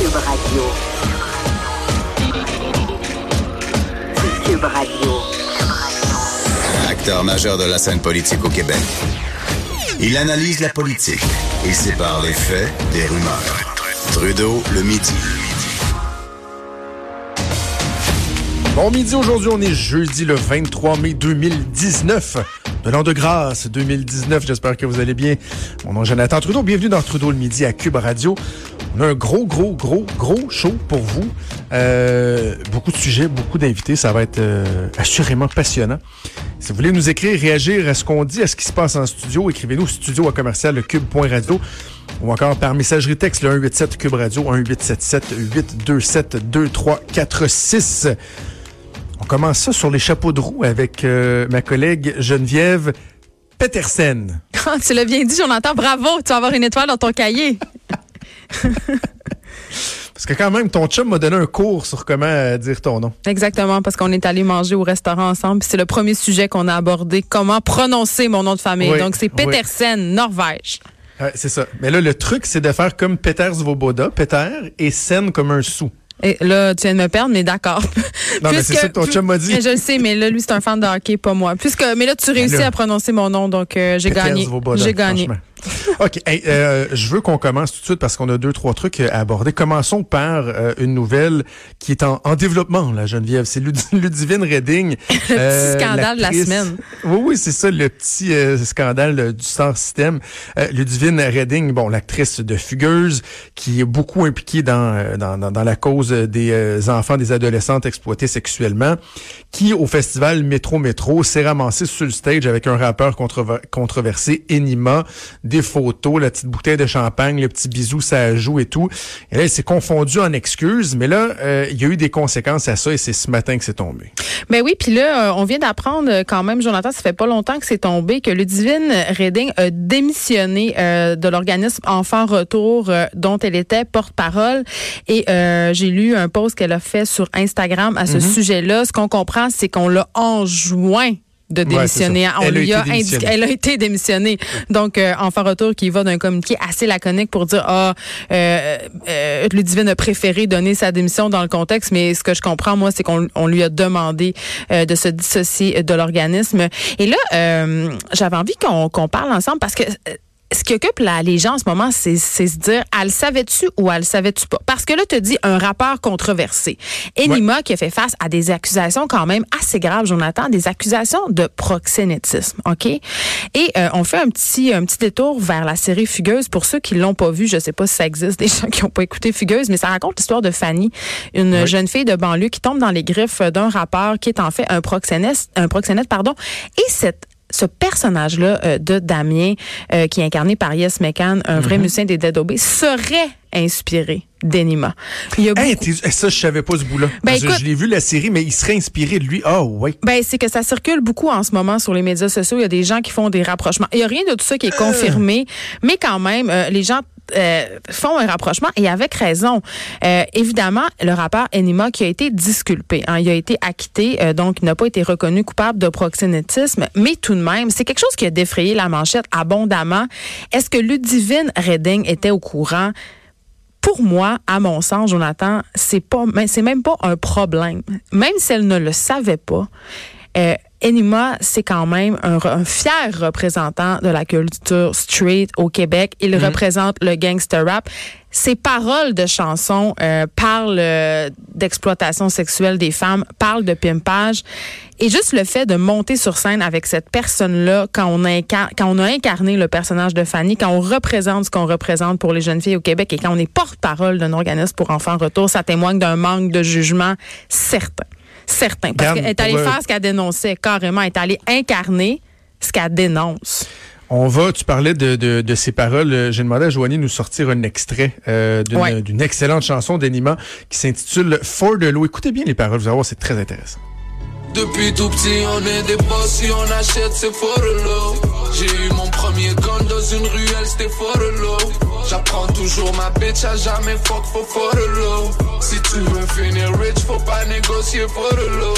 Cube Radio. Cube Radio. Acteur majeur de la scène politique au Québec. Il analyse la politique et sépare les faits des rumeurs. Trudeau le midi. Bon midi, aujourd'hui on est jeudi le 23 mai 2019. De l'an de grâce 2019, j'espère que vous allez bien. Mon nom est Jonathan Trudeau, bienvenue dans Trudeau le midi à Cube Radio. On a un gros, gros, gros, gros show pour vous. Euh, beaucoup de sujets, beaucoup d'invités, ça va être euh, assurément passionnant. Si vous voulez nous écrire, réagir à ce qu'on dit, à ce qui se passe en studio, écrivez-nous studio à commercial cube.radio ou encore par messagerie texte le 187 Cube Radio 1877 827 2346. On commence ça sur les chapeaux de roue avec euh, ma collègue Geneviève Petersen. Ah, tu l'as bien dit, Jonathan. Bravo. Tu vas avoir une étoile dans ton cahier. Parce que quand même, ton chum m'a donné un cours sur comment euh, dire ton nom. Exactement, parce qu'on est allé manger au restaurant ensemble. puis C'est le premier sujet qu'on a abordé. Comment prononcer mon nom de famille. Oui, Donc, c'est oui. Petersen, Norvège. Ouais, c'est ça. Mais là, le truc, c'est de faire comme Peter Svoboda, Peter, et scène comme un sou. Et là, tu viens de me perdre, mais d'accord. Non, mais c'est ça que ton chum m'a dit. Mais Je le sais, mais là, lui, c'est un fan de hockey, pas moi. Puisque, mais là, tu réussis là. à prononcer mon nom, donc euh, j'ai Peter gagné. Svoboda, J'ai gagné. OK. Hey, euh, je veux qu'on commence tout de suite parce qu'on a deux, trois trucs à aborder. Commençons par euh, une nouvelle qui est en, en développement, la Geneviève. C'est Lud- Ludivine Redding. Le petit scandale de la semaine. Oui, oui, c'est ça, le petit euh, scandale euh, du Star System. Euh, Ludivine Redding, bon, l'actrice de Fugueuse, qui est beaucoup impliquée dans, euh, dans, dans, dans la cause des euh, enfants, des adolescentes exploités sexuellement, qui, au festival Métro Métro, s'est ramassée sur le stage avec un rappeur controver- controversé, Enima, des photos, la petite bouteille de champagne, le petit bisou, ça joue et tout. Et là, elle s'est confondue en excuses, mais là, euh, il y a eu des conséquences à ça et c'est ce matin que c'est tombé. Ben oui, puis là, euh, on vient d'apprendre euh, quand même, Jonathan, ça fait pas longtemps que c'est tombé, que Ludivine Redding a démissionné euh, de l'organisme Enfants Retour euh, dont elle était porte-parole. Et j'ai lu un post qu'elle a fait sur Instagram à ce Mm-hmm. sujet-là. Ce qu'on comprend, c'est qu'on l'a enjoint de démissionner. On Elle a lui été a indiqué, elle a été démissionnée. Donc, euh, Enfants Retour qui va d'un communiqué assez laconique pour dire, ah, euh, euh, Ludivine a préféré donner sa démission dans le contexte, mais ce que je comprends, moi, c'est qu'on on lui a demandé euh, de se dissocier de l'organisme. Et là, euh, j'avais envie qu'on qu'on parle ensemble parce que... ce qui occupe la, les gens en ce moment, c'est c'est se dire, elle savait-tu ou elle savait-tu pas? Parce que là, tu dis un rappeur controversé. Enima qui a fait face à des accusations quand même assez graves, Jonathan, des accusations de proxénétisme, OK? Et euh, on fait un petit, un petit détour vers la série Fugueuse. Pour ceux qui l'ont pas vu, je sais pas si ça existe, des gens qui n'ont pas écouté Fugueuse, mais ça raconte l'histoire de Fanny, une jeune fille de banlieue qui tombe dans les griffes d'un rappeur qui est en fait un proxénète, un proxénète, pardon. Et cette ce personnage-là euh, de Damien, euh, qui est incarné par Yes McCann, un Mhm. vrai musicien des Dead Obey, serait inspiré d'Enima. Il y a Hey, ça, je savais pas ce bout-là. Ben, écoute- je l'ai vu la série, mais il serait inspiré de lui. Ah, ouais. Ben, c'est que ça circule beaucoup en ce moment sur les médias sociaux. Il y a des gens qui font des rapprochements. Il y a rien de tout ça qui est confirmé, mais quand même, euh, les gens euh, font un rapprochement et avec raison. Euh, évidemment, le rappeur Enima qui a été disculpé, hein, il a été acquitté, euh, donc il n'a pas été reconnu coupable de proxénétisme, mais tout de même, c'est quelque chose qui a défrayé la manchette abondamment. Est-ce que Ludivine Redding était au courant? pour moi, à mon sens, Jonathan, c'est pas, c'est même pas un problème. Même si elle ne le savait pas, Enima, c'est quand même un, un fier représentant de la culture street au Québec. Il représente le gangster rap. Ses paroles de chansons euh, parlent euh, d'exploitation sexuelle des femmes, parlent de pimpage. Et juste le fait de monter sur scène avec cette personne-là, quand on, incar- quand on a incarné le personnage de Fanny, quand on représente ce qu'on représente pour les jeunes filles au Québec et quand on est porte-parole d'un organisme pour enfants en retour, ça témoigne d'un manque de jugement certain. Certain. Parce qu'elle est allée pour, euh, faire ce qu'elle dénonçait carrément. Elle est allée incarner ce qu'elle dénonce. On va, tu parlais de, de, de ces paroles. Euh, J'ai demandé à Joanie de nous sortir un extrait euh, d'une Ouais. d'une excellente chanson d'Enima qui s'intitule For de l'eau. Écoutez bien les paroles, vous allez voir, c'est très intéressant. Depuis tout petit, on est des boss, si on achète, c'est for de l'eau. J'ai eu mon premier gun dans une ruelle, c'était for the low. J'apprends toujours ma bitch à jamais fuck for for the low. Si tu veux finir rich, faut pas négocier for the low.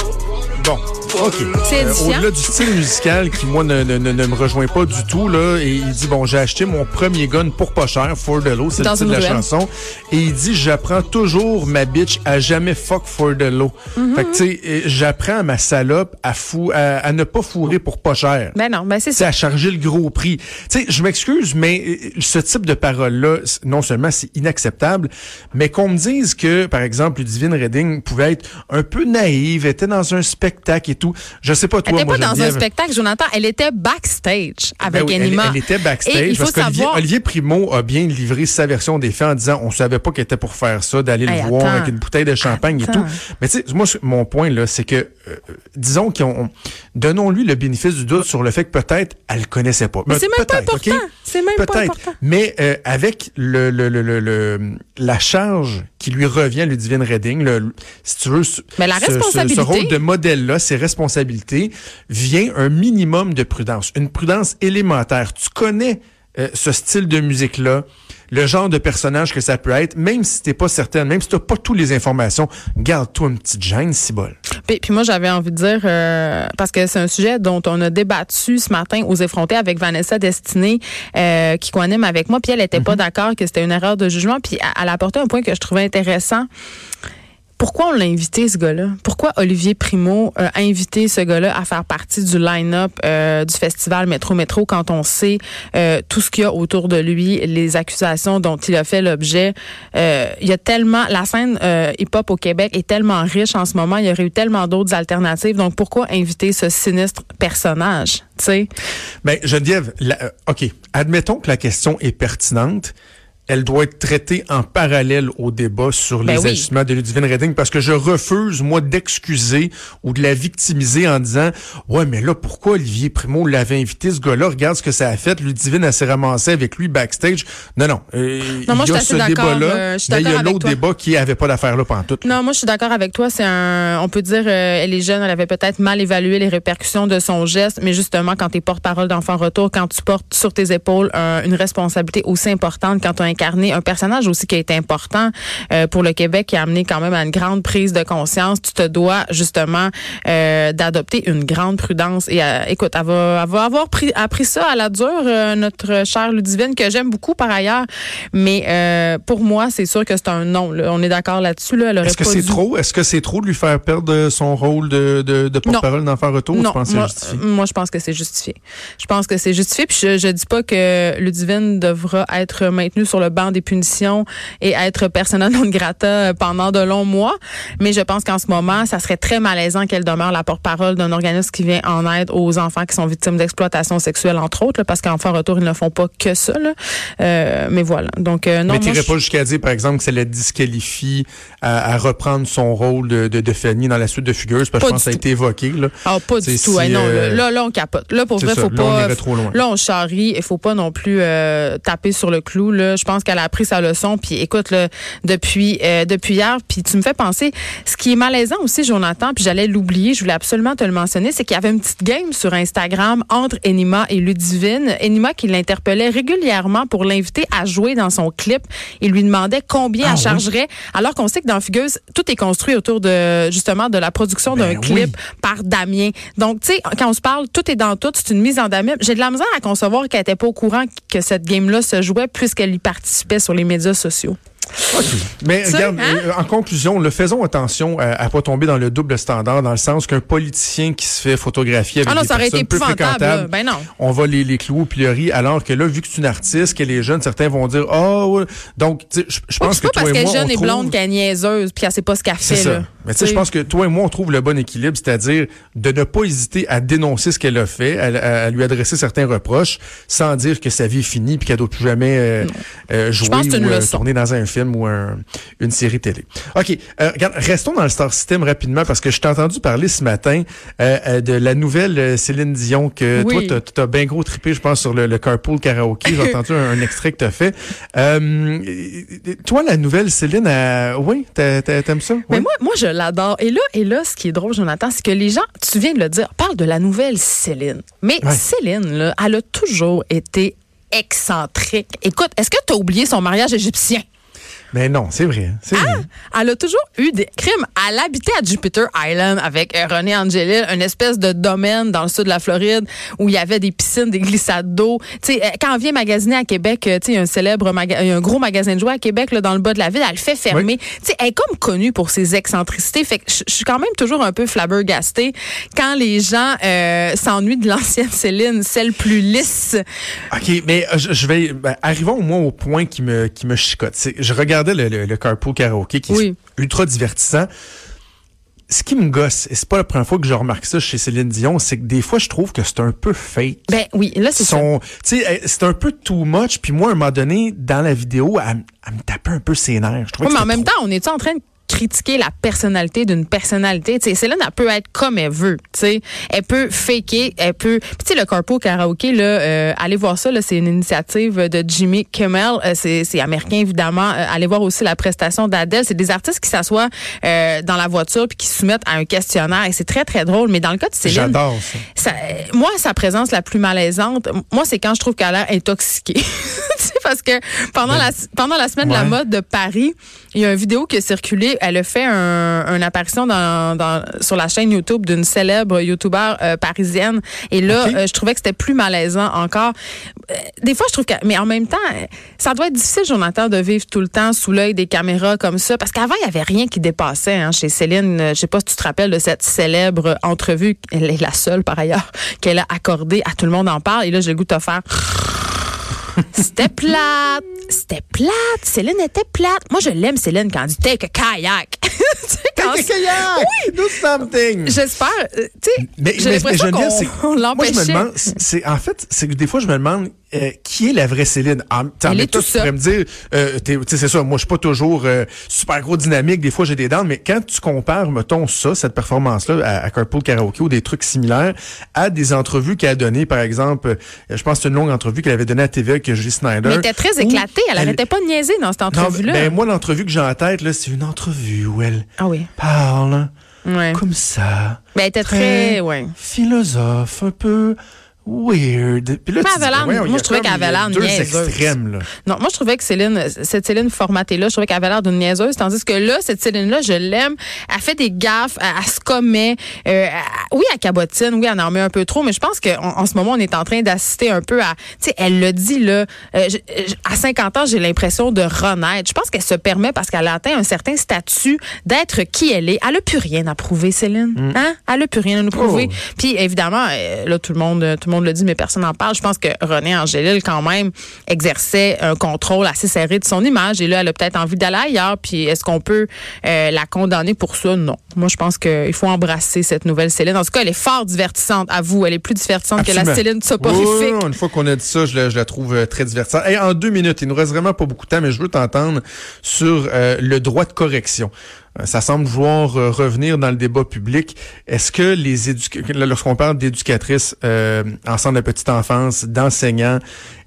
Bon, OK. Euh. Au-delà du style musical qui, moi, ne, ne, ne, ne me rejoint pas du tout, là, et il dit, bon, j'ai acheté mon premier gun pour pas cher, For the Low, c'est le titre de la ruelle. chanson. Et il dit, j'apprends toujours ma bitch à jamais fuck For the Low. Mm-hmm. Fait que, tu sais, j'apprends à ma salope à, fou, à, à ne pas fourrer pour pas cher. Ben non, ben c'est C'est ça. À charger le gros prix. Tu sais, je m'excuse, mais euh, ce type de parole-là, non seulement c'est inacceptable, mais qu'on me dise que, par exemple, Ludivine Redding pouvait être un peu naïve, était dans un spectacle et tout. Je sais pas toi, Elle pas dans un spectacle, Jonathan. Elle était backstage avec Ben oui, elle, Anima. elle était backstage Et il faut parce qu'Olivier savoir. Olivier Primo a bien livré sa version des faits en disant on savait pas qu'elle était pour faire ça, d'aller Hey, le voir attends. avec une bouteille de champagne et tout. Mais tu sais, moi, mon point là, c'est que euh, disons qu'on donnons-lui le bénéfice du doute sur le fait que peut-être elle le connaissait pas. Mais c'est même pas important. C'est même pas important. Mais euh, avec le, le, le, le, la charge qui lui revient Ludivine Redding, le, si tu veux, ce, Mais la ce- ce- rôle de modèle-là, ses responsabilités, vient un minimum de prudence, une prudence élémentaire. Tu connais euh, ce style de musique-là, le genre de personnage que ça peut être, même si t'es pas certaine, même si t'as pas toutes les informations, garde-toi une petite gêne, si bol. Puis, puis moi, j'avais envie de dire, euh, parce que c'est un sujet dont on a débattu ce matin aux effrontés avec Vanessa Destinée, euh, qui coanime avec moi, puis elle était Mhm. pas d'accord que c'était une erreur de jugement, puis elle elle a apporté un point que je trouvais intéressant. Pourquoi on l'a invité, ce gars-là? Pourquoi Olivier Primo a invité ce gars-là à faire partie du line-up euh, du festival Métro Métro quand on sait euh, tout ce qu'il y a autour de lui, les accusations dont il a fait l'objet? Euh, il y a tellement... La scène euh, hip-hop au Québec est tellement riche en ce moment, il y aurait eu tellement d'autres alternatives. Donc, pourquoi inviter ce sinistre personnage? Tu sais? Ben, Geneviève, la- euh, OK, admettons que la question est pertinente. Elle doit être traitée en parallèle au débat sur Ben les oui. agissements de Ludivine Redding parce que je refuse, moi, d'excuser ou de la victimiser en disant Ouais, mais là, pourquoi Olivier Primo l'avait invité, ce gars-là? Regarde ce que ça a fait. Ludivine, elle s'est ramassée avec lui backstage. Non, non. euh, Non, moi, il y je a suis ce débat-là, euh, je mais il y a l'autre débat qui avait pas d'affaire là pendant tout. Non, moi je suis d'accord avec toi. C'est un, on peut dire, euh, elle est jeune, elle avait peut-être mal évalué les répercussions de son geste, mais justement quand tu es porte-parole d'enfant retour, quand tu portes sur tes épaules un- une responsabilité aussi importante, quand tu as incarné un personnage aussi qui a été important euh, pour le Québec, qui a amené quand même à une grande prise de conscience, tu te dois justement euh, d'adopter une grande prudence. Et euh, écoute, elle va, elle va avoir pris, appris ça à la dure, notre chère Ludivine que j'aime beaucoup par ailleurs, mais pour moi c'est sûr que c'est un non. là. On est d'accord là-dessus. Là. Est-ce que c'est trop? Est-ce que c'est trop de lui faire perdre son rôle de, de, de porte-parole d'enfant retour? Non, moi, je pense que c'est justifié. Je pense que c'est justifié. Puis je, je dis pas que Ludivine devra être maintenue sur le banc des punitions et être persona non grata pendant de longs mois. Mais je pense qu'en ce moment, ça serait très malaisant qu'elle demeure la porte-parole d'un organisme qui vient en aide aux enfants qui sont victimes d'exploitation sexuelle, entre autres, là, parce qu'enfant retour, ils ne font pas que ça. là. Euh, mais voilà. Donc, euh, non, mais je- pas jusqu'à dire, par exemple, que ça la disqualifie à, à reprendre son rôle de, de, de Fanny dans la suite de Fugueuse, parce que je pense que ça a été évoqué. Là. Ah, pas du tout. si, non, euh, là, là, on capote. Là, pour vrai, ça. faut Là, on pas. irait trop loin. Là, on charrie. Il faut pas non plus euh, taper sur le clou. Là, je pense qu'elle a appris sa leçon. Puis, écoute, là, depuis euh, depuis hier, puis tu me fais penser. Ce qui est malaisant aussi, Jonathan, puis j'allais l'oublier. Je voulais absolument te le mentionner, c'est qu'il y avait une petite game sur Instagram entre Enima et Ludivine. Enima qui l'interpellait régulièrement pour l'inviter à jouer dans son clip. Il lui demandait combien Ah elle oui? chargerait, alors qu'on sait que dans Fugueuse, tout est construit autour de justement de la production Ben d'un oui. clip par Damien. Donc, tu sais, quand on se parle, tout est dans tout, c'est une mise en Damien. J'ai de la misère à concevoir qu'elle n'était pas au courant que cette game-là se jouait puisqu'elle y participait sur les médias sociaux. Mais Tu regarde, hein? euh, en conclusion, le faisons attention à, à pas tomber dans le double standard, dans le sens qu'un politicien qui se fait photographier avec Ah non, des ça personnes peu fréquentables. Ben non. on va les, les clous au pilori, alors que là, vu que c'est une artiste, qu'elle est jeune, certains vont dire, ah ouais. Donc, tu je pense c'est que pas toi parce et qu'elle moi, est jeune et blonde qu'elle est niaiseuse puis qu'elle sait pas ce qu'elle fait. ça. Là. Mais tu sais, je pense que toi et moi, on trouve le bon équilibre, c'est-à-dire de ne pas hésiter à dénoncer ce qu'elle a fait, à, lui adresser certains reproches, sans dire que sa vie est finie puis qu'elle doit plus jamais euh, euh, jouer que ou euh, tourner dans un film ou ou un- une série télé. OK, euh, regarde, restons dans le Star System rapidement parce que je t'ai entendu parler ce matin euh, euh, de la nouvelle Céline Dion que Oui. toi, t'as as bien gros trippé, je pense, sur le, le carpool karaoké. J'ai entendu un, un extrait que t'as fait. Euh, toi, la nouvelle Céline, oui, t'a- t'a- t'aimes ça? Mais Oui? moi, moi, je l'adore. Et là, et là, ce qui est drôle, Jonathan, c'est que les gens, tu viens de le dire, parlent de la nouvelle Céline. Mais Ouais. Céline, là, elle a toujours été excentrique. Écoute, est-ce que tu as oublié son mariage égyptien? Mais non, c'est vrai. C'est vrai. Elle a toujours eu des crimes. Elle habitait à Jupiter Island avec euh, René Angelil, une espèce de domaine dans le sud de la Floride où il y avait des piscines, des glissades d'eau. Tu sais, euh, quand on vient magasiner à Québec, euh, tu sais, il y a un célèbre maga- un gros magasin de jouets à Québec là, dans le bas de la ville, elle le fait fermer. Tu sais, elle est comme connue pour ses excentricités. Fait que je suis quand même toujours un peu flabbergastée quand les gens euh, s'ennuient de l'ancienne Céline, celle plus lisse. OK, mais je, je vais ben, arrivons au moins au point qui me qui me chicote. C'est- Je regardais le, le, le carpool karaoké qui Oui. est ultra divertissant. Ce qui me gosse, et c'est pas la première fois que je remarque ça chez Céline Dion, c'est que des fois je trouve que c'est un peu fake. Ben oui, là c'est ça. Son, elle- c'est un peu too much. Puis moi, à un moment donné, dans la vidéo, elle, me tapait un peu ses nerfs. Je mais en même trop. temps, on est en train de critiquer la personnalité d'une personnalité. Tu sais, Céline, elle peut être comme elle veut. Tu sais, elle peut faker, elle peut. Puis tu sais, le corpo karaoké là, euh, allez voir ça. Là, c'est une initiative de Jimmy Kimmel. Euh, c'est, c'est américain évidemment. Euh, allez voir aussi la prestation d'Adèle. C'est des artistes qui s'assoient euh, dans la voiture puis qui se soumettent à un questionnaire. Et c'est très très drôle. Mais dans le cas de Céline, J'adore ça. ça, moi, sa présence la plus malaisante, moi, c'est quand je trouve qu'elle a l'air intoxiquée. Parce que pendant, la, pendant la semaine de la mode de Paris, il y a une vidéo qui a circulé. Elle a fait un, une apparition dans, dans- sur la chaîne YouTube d'une célèbre YouTuber euh, parisienne. Et là, euh, je trouvais que c'était plus malaisant encore. Euh, des fois, je trouve que... Mais en même temps, euh, ça doit être difficile, Jonathan, de vivre tout le temps sous l'œil des caméras comme ça. Parce qu'avant, il y avait rien qui dépassait hein, chez Céline. Je sais pas si tu te rappelles de cette célèbre entrevue. Elle est la seule, par ailleurs, qu'elle a accordée à Tout le monde en parle. Et là, j'ai le goût de te faire... C'était plate. C'était plate. Céline était plate. Moi, je l'aime, Céline, quand elle dit take a kayak. Take a kayak! Do something! J'espère. euh, Tu sais, Mais, j'ai l'impression qu'on- on moi je me l'empêchait. demande, en fait, c'est que des fois je me demande euh, qui est la vraie Céline? En, t'en- Elle est toi, tout tu ça. pourrais me dire, euh, tu c'est ça. Moi, je suis pas toujours euh, super gros dynamique. Des fois, j'ai des dents. Mais quand tu compares, mettons ça, cette performance-là, à, à Carpool Karaoke ou des trucs similaires, à des entrevues qu'elle a données, par exemple, euh, je pense que c'est une longue entrevue qu'elle avait donnée à TV avec Julie Snyder. Mais elle était très éclatée. Elle arrêtait pas de niaiser dans cette entrevue-là. ben moi, l'entrevue que j'ai en tête, là, c'est une entrevue où elle ah oui. parle Ouais. comme ça. Ben, elle était très, ouais. philosophe, un peu weird. Puis là, Mais voyons, moi, je trouvais qu'elle avait l'air niaiseuse. extrêmes, là. Non, moi, je trouvais que Céline, cette Céline formatée-là, je trouvais qu'elle avait l'air d'une niaiseuse, tandis que là, cette Céline-là, je l'aime. Elle fait des gaffes, elle, elle se commet. Euh, elle- oui, elle cabotine, oui, elle en met un peu trop, mais je pense qu'en en ce moment, on est en train d'assister un peu à, tu sais, elle le dit, là, euh, je- à 50 ans, j'ai l'impression de renaître. Je pense qu'elle se permet, parce qu'elle a atteint un certain statut, d'être qui elle est. Elle a plus rien à prouver, Céline. Hein? Elle a plus rien à nous prouver. Oh. Puis évidemment, euh, là tout le monde, tout le monde le dit, mais personne n'en parle. Je pense que René Angélil quand même exerçait un contrôle assez serré de son image. Et là, elle a peut-être envie d'aller ailleurs. Puis est-ce qu'on peut euh, la condamner pour ça? Non. Moi, je pense qu'il faut embrasser cette nouvelle Céline. En tout cas, elle est fort divertissante. À vous, elle est plus divertissante que la. Céline soporifique. oui, oui, une fois qu'on a dit ça, je la, je la trouve euh, très divertissante. Hey, en deux minutes, il nous reste vraiment pas beaucoup de temps, mais je veux t'entendre sur euh, le droit de correction. Euh, Ça semble vouloir euh, revenir dans le débat public. Est-ce que les éducateurs, lorsqu'on parle d'éducatrices euh, en centre de petite enfance, d'enseignants,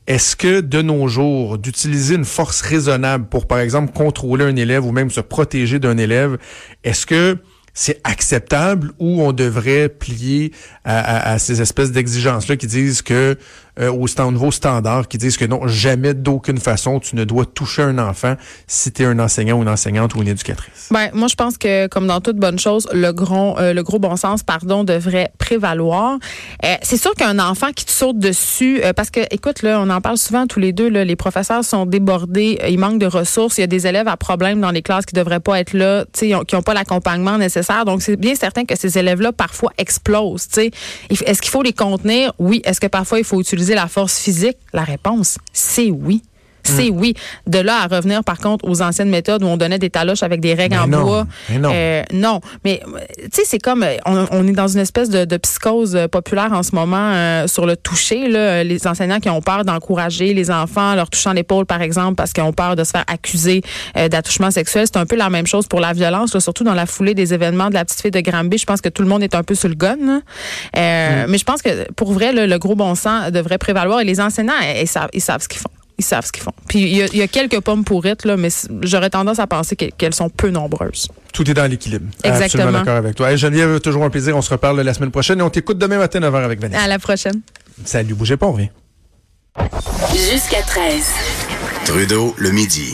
est-ce que de nos jours, d'utiliser une force raisonnable pour, par exemple, contrôler un élève ou même se protéger d'un élève, est-ce que c'est acceptable ou on devrait plier à, ces espèces d'exigences-là qui disent que, euh, au, stand, au nouveau standard, qui disent que non, jamais d'aucune façon tu ne dois toucher un enfant si tu es un enseignant ou une enseignante ou une éducatrice. Ben, moi, je pense que, comme dans toute bonne chose, le gros, euh, le gros bon sens, pardon, devrait prévaloir. Euh, c'est sûr qu'un enfant qui te saute dessus, euh, parce que, écoute, là, on en parle souvent tous les deux, là, les professeurs sont débordés, il manque de ressources, il y a des élèves à problème dans les classes qui devraient pas être là, qui n'ont pas l'accompagnement nécessaire. Donc, c'est bien certain que ces élèves-là, parfois, explosent, Est-ce qu'il faut les contenir? Oui. Est-ce que parfois, il faut utiliser la force physique? La réponse, c'est oui. C'est oui. De là à revenir, par contre, aux anciennes méthodes où on donnait des taloches avec des règles Mais en non, bois. mais non. Euh, non. Mais, euh, tu sais, c'est comme, euh, on, on est dans une espèce de, de psychose euh, populaire en ce moment euh, sur le toucher. Là. Les enseignants qui ont peur d'encourager les enfants en leur touchant l'épaule, par exemple, parce qu'ils ont peur de se faire accuser euh, d'attouchement sexuel. C'est un peu la même chose pour la violence, là, surtout dans la foulée des événements de la petite fille de Granby. Je pense que tout le monde est un peu sur le gun. là. Euh, Mais je pense que pour vrai, là, le gros bon sens devrait prévaloir. Et les enseignants, ils, ils savent, ils savent ce qu'ils font. Ils savent ce qu'ils font. Puis il y, a- il y a quelques pommes pourrites, là, mais j'aurais tendance à penser que- qu'elles sont peu nombreuses. Tout est dans l'équilibre. Exactement. Absolument d'accord avec toi. Hey, Geneviève, toujours un plaisir. On se reparle la semaine prochaine et on t'écoute demain matin 9h avec Vanessa. À la prochaine. Salut, bougez pas, on revient. Jusqu'à 13. Trudeau, le midi.